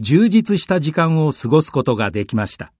充実した時間を過ごすことができました。